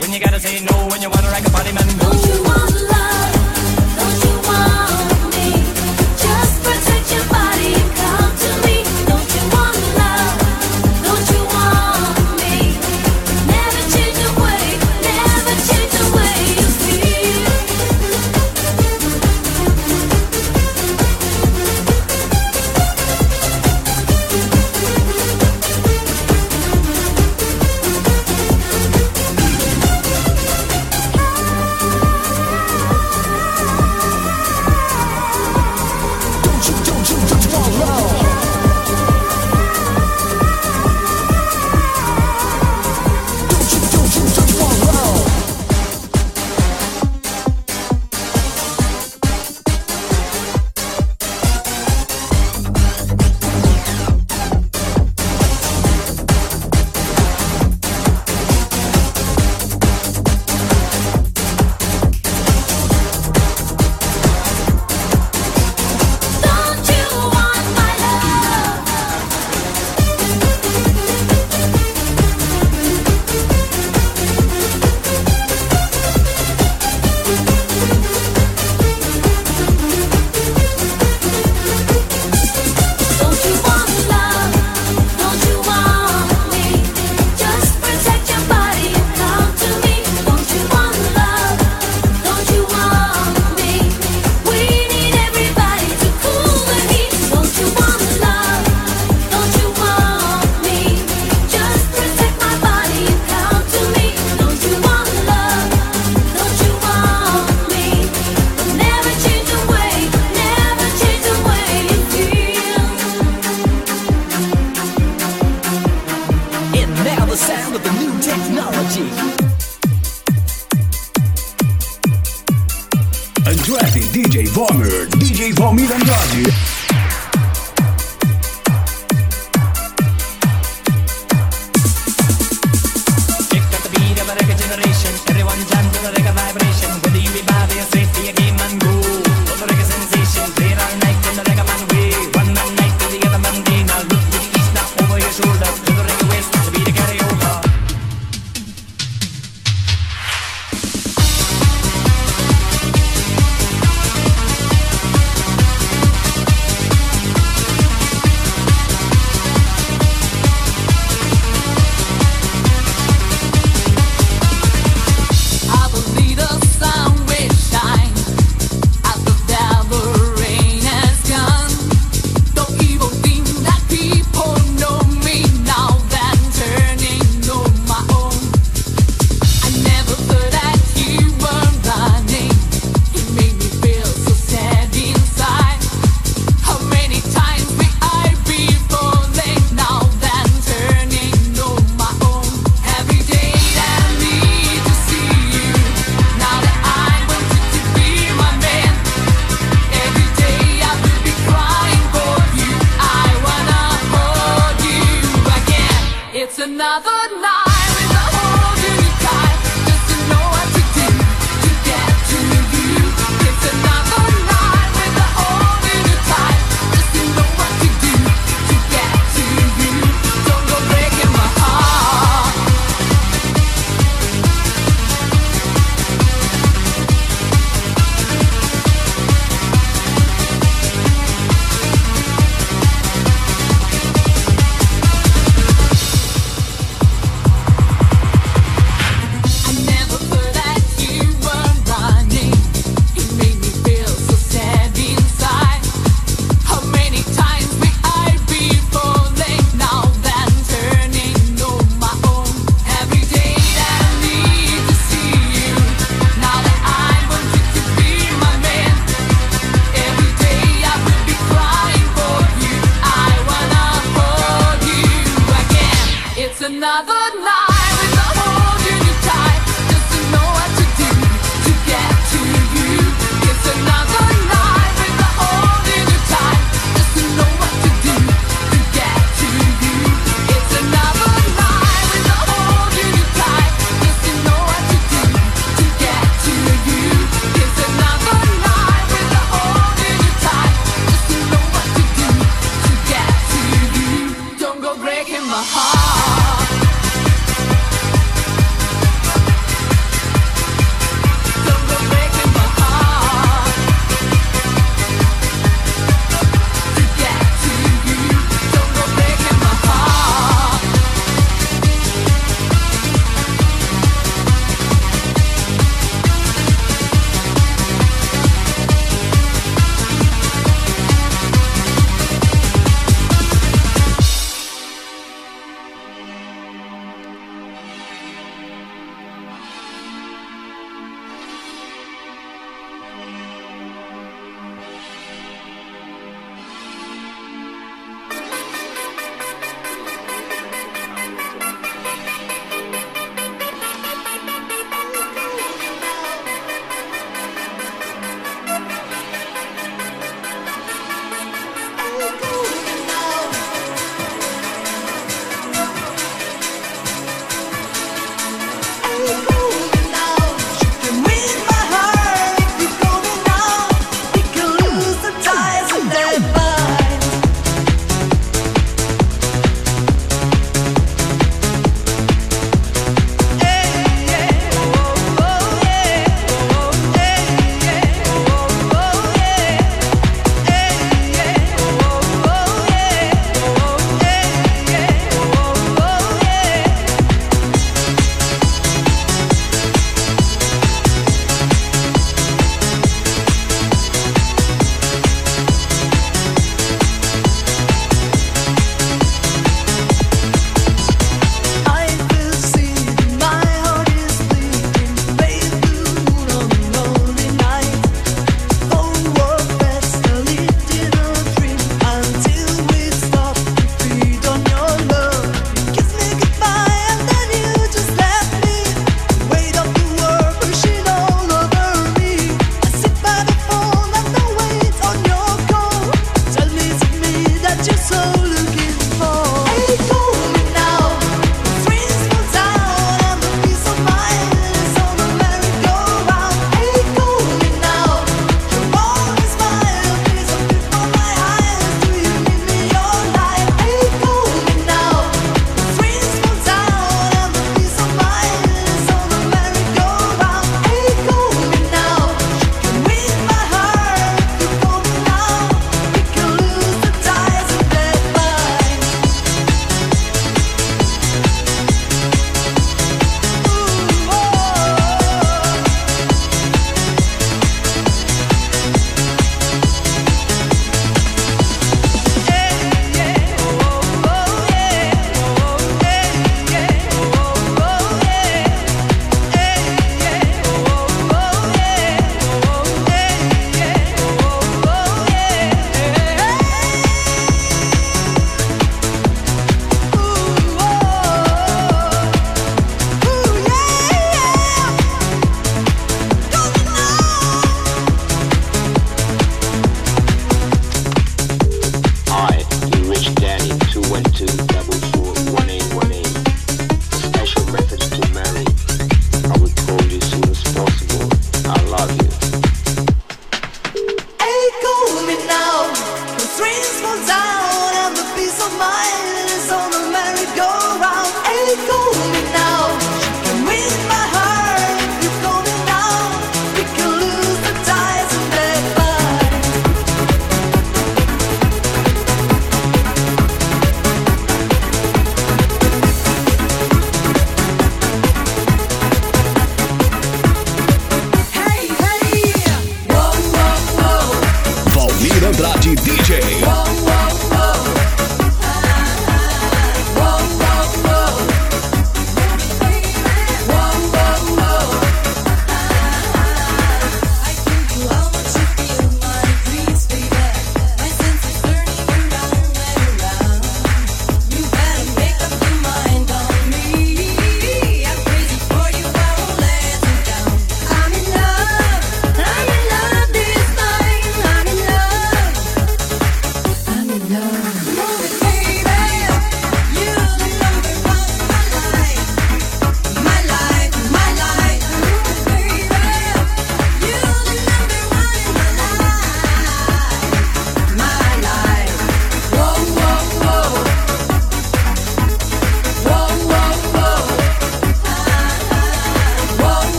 when you gotta say no when you wanna rock a party man. Don't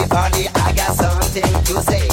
everybody, I got something to say.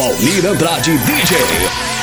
Valmir Andrade DJ.